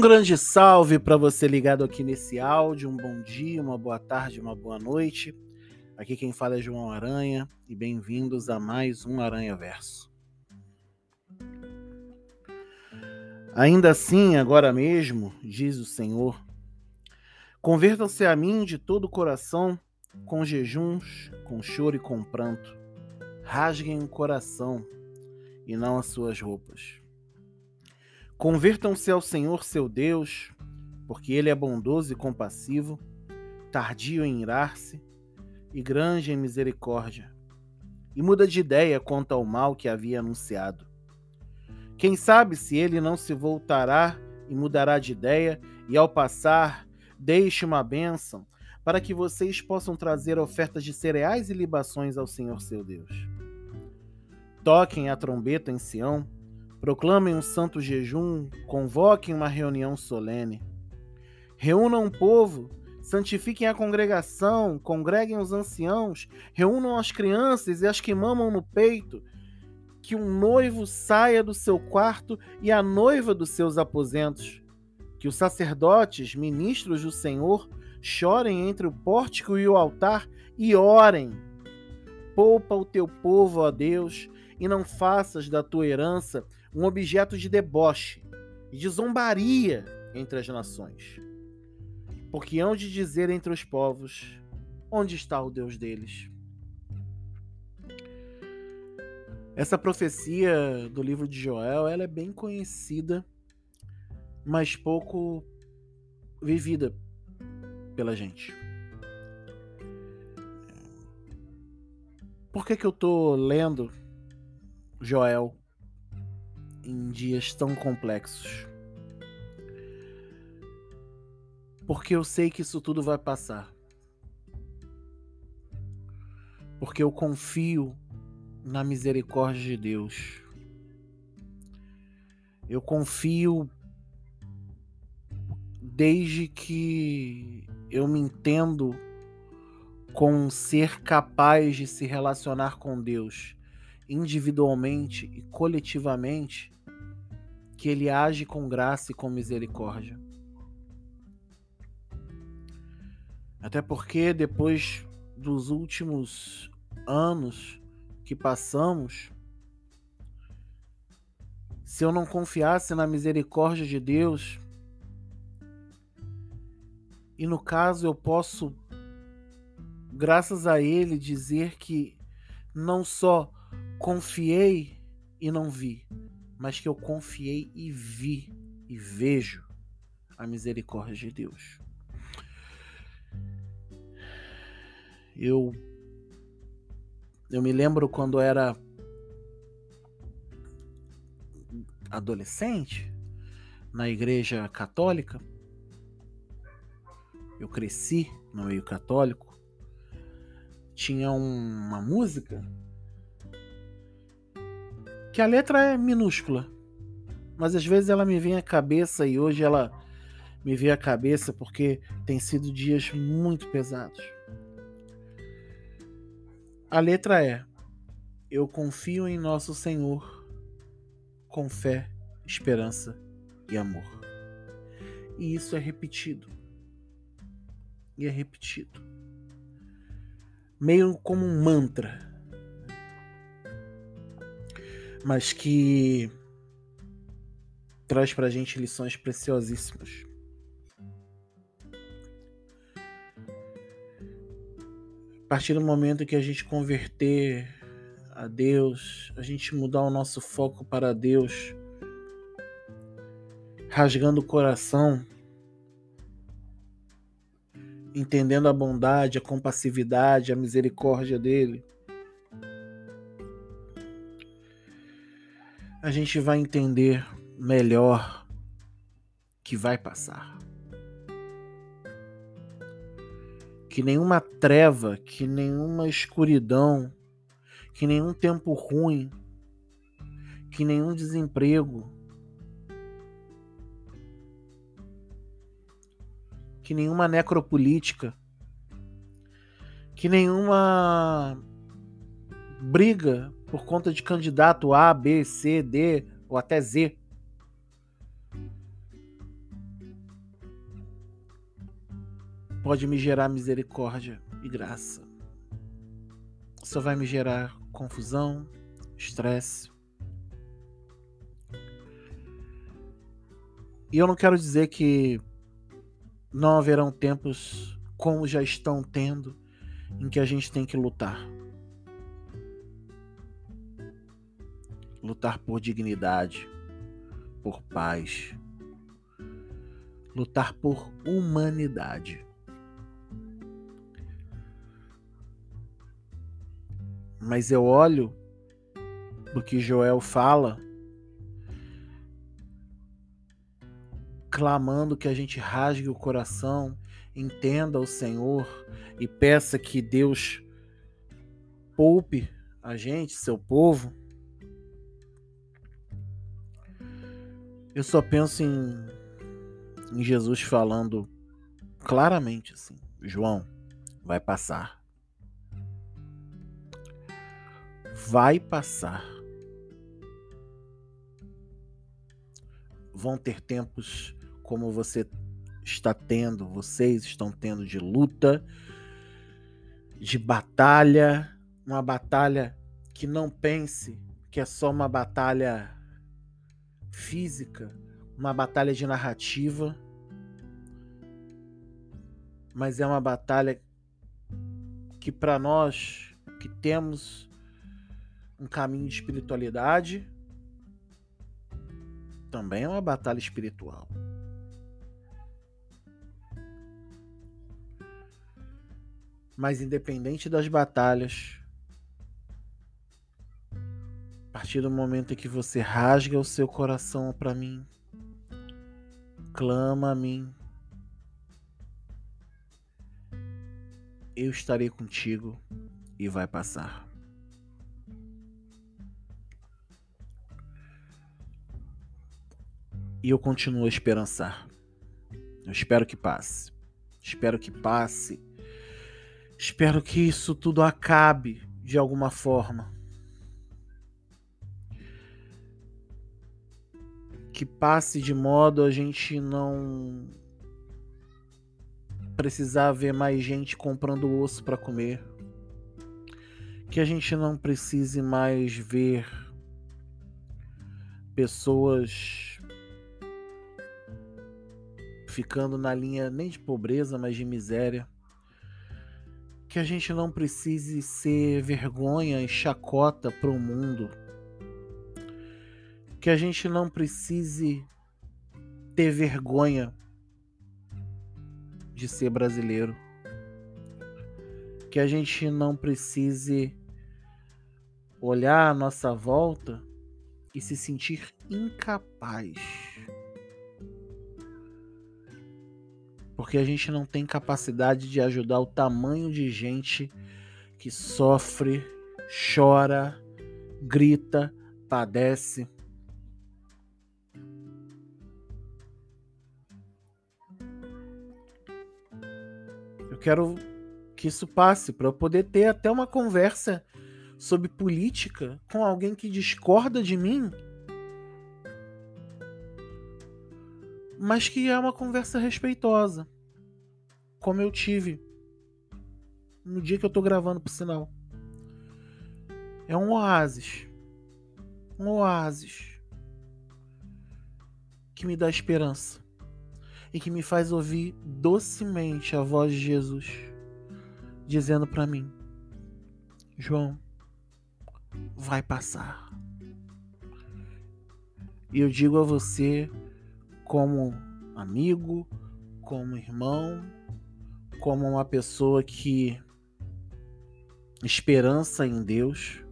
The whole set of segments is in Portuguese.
Um grande salve para você ligado aqui nesse áudio. Um bom dia, uma boa tarde, uma boa noite. Aqui quem fala é João Aranha e bem-vindos a mais um Aranha Verso. Ainda assim, agora mesmo, diz o Senhor, convertam-se a mim de todo o coração, com jejuns, com choro e com pranto. Rasguem o coração e não as suas roupas. Convertam-se ao Senhor seu Deus, porque ele é bondoso e compassivo, tardio em irar-se e grande em misericórdia, e muda de ideia quanto ao mal que havia anunciado. Quem sabe se ele não se voltará e mudará de ideia, e ao passar, deixe uma bênção, para que vocês possam trazer ofertas de cereais e libações ao Senhor seu Deus. Toquem a trombeta em Sião, Proclamem um santo jejum, convoquem uma reunião solene. Reúnam o povo, santifiquem a congregação, congreguem os anciãos, reúnam as crianças e as que mamam no peito. Que um noivo saia do seu quarto e a noiva dos seus aposentos. Que os sacerdotes, ministros do Senhor, chorem entre o pórtico e o altar e orem. Poupa o teu povo, ó Deus, e não faças da tua herança um objeto de deboche e de zombaria entre as nações. Porque hão de dizer entre os povos: onde está o Deus deles? Essa profecia do livro de Joel ela é bem conhecida, mas pouco vivida pela gente. Por que, que eu estou lendo Joel em dias tão complexos. Porque eu sei que isso tudo vai passar. Porque eu confio na misericórdia de Deus. Eu confio desde que eu me entendo com um ser capaz de se relacionar com Deus individualmente e coletivamente, que ele age com graça e com misericórdia. Até porque depois dos últimos anos que passamos, se eu não confiasse na misericórdia de Deus, e no caso eu posso, graças a Ele, dizer que não só confiei e não vi, mas que eu confiei e vi e vejo a misericórdia de Deus. Eu eu me lembro quando era adolescente na igreja católica. Eu cresci no meio católico. Tinha uma música que a letra é minúscula, mas às vezes ela me vem à cabeça e hoje ela me veio à cabeça porque tem sido dias muito pesados. A letra é: Eu confio em nosso Senhor com fé, esperança e amor. E isso é repetido. E é repetido. Meio como um mantra mas que traz para a gente lições preciosíssimas. A partir do momento que a gente converter a Deus, a gente mudar o nosso foco para Deus, rasgando o coração, entendendo a bondade, a compassividade, a misericórdia dele, a gente vai entender melhor que vai passar. Que nenhuma treva, que nenhuma escuridão, que nenhum tempo ruim, que nenhum desemprego, que nenhuma necropolítica, que nenhuma briga por conta de candidato A, B, C, D ou até Z. Pode me gerar misericórdia e graça. Só vai me gerar confusão, estresse. E eu não quero dizer que não haverão tempos como já estão tendo em que a gente tem que lutar. Lutar por dignidade, por paz, lutar por humanidade. Mas eu olho do que Joel fala, clamando que a gente rasgue o coração, entenda o Senhor e peça que Deus poupe a gente, seu povo. Eu só penso em, em Jesus falando claramente assim: João, vai passar. vai passar. Vão ter tempos como você está tendo, vocês estão tendo de luta, de batalha, uma batalha que não pense que é só uma batalha física, uma batalha de narrativa, mas é uma batalha que para nós que temos um caminho de espiritualidade, também é uma batalha espiritual. Mas independente das batalhas, partir do momento em que você rasga o seu coração para mim, clama a mim, eu estarei contigo e vai passar. E eu continuo a esperançar. Eu espero que passe. Espero que passe. Espero que isso tudo acabe de alguma forma. Que passe de modo a gente não precisar ver mais gente comprando osso para comer. Que a gente não precise mais ver pessoas ficando na linha nem de pobreza, mas de miséria. Que a gente não precise ser vergonha e chacota para o mundo. Que a gente não precise ter vergonha de ser brasileiro. Que a gente não precise olhar à nossa volta e se sentir incapaz porque a gente não tem capacidade de ajudar o tamanho de gente que sofre, chora, grita, padece. Quero que isso passe para eu poder ter até uma conversa sobre política com alguém que discorda de mim mas que é uma conversa respeitosa, como eu tive no dia que eu tô gravando, por sinal. É um oásis. Um oásis que me dá esperança e que me faz ouvir docemente a voz de Jesus dizendo para mim: João, vai passar. E eu digo a você como amigo, como irmão, como uma pessoa que esperança em Deus.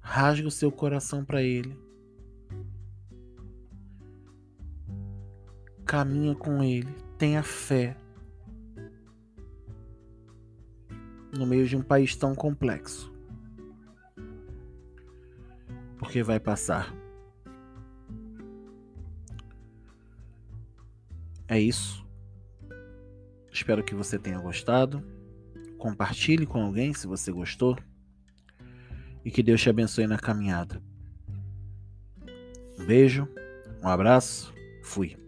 Rasga o seu coração para Ele. Caminha com Ele. Tenha fé. No meio de um país tão complexo. Porque vai passar. É isso. Espero que você tenha gostado. Compartilhe com alguém se você gostou. E que Deus te abençoe na caminhada. Um beijo, um abraço, fui.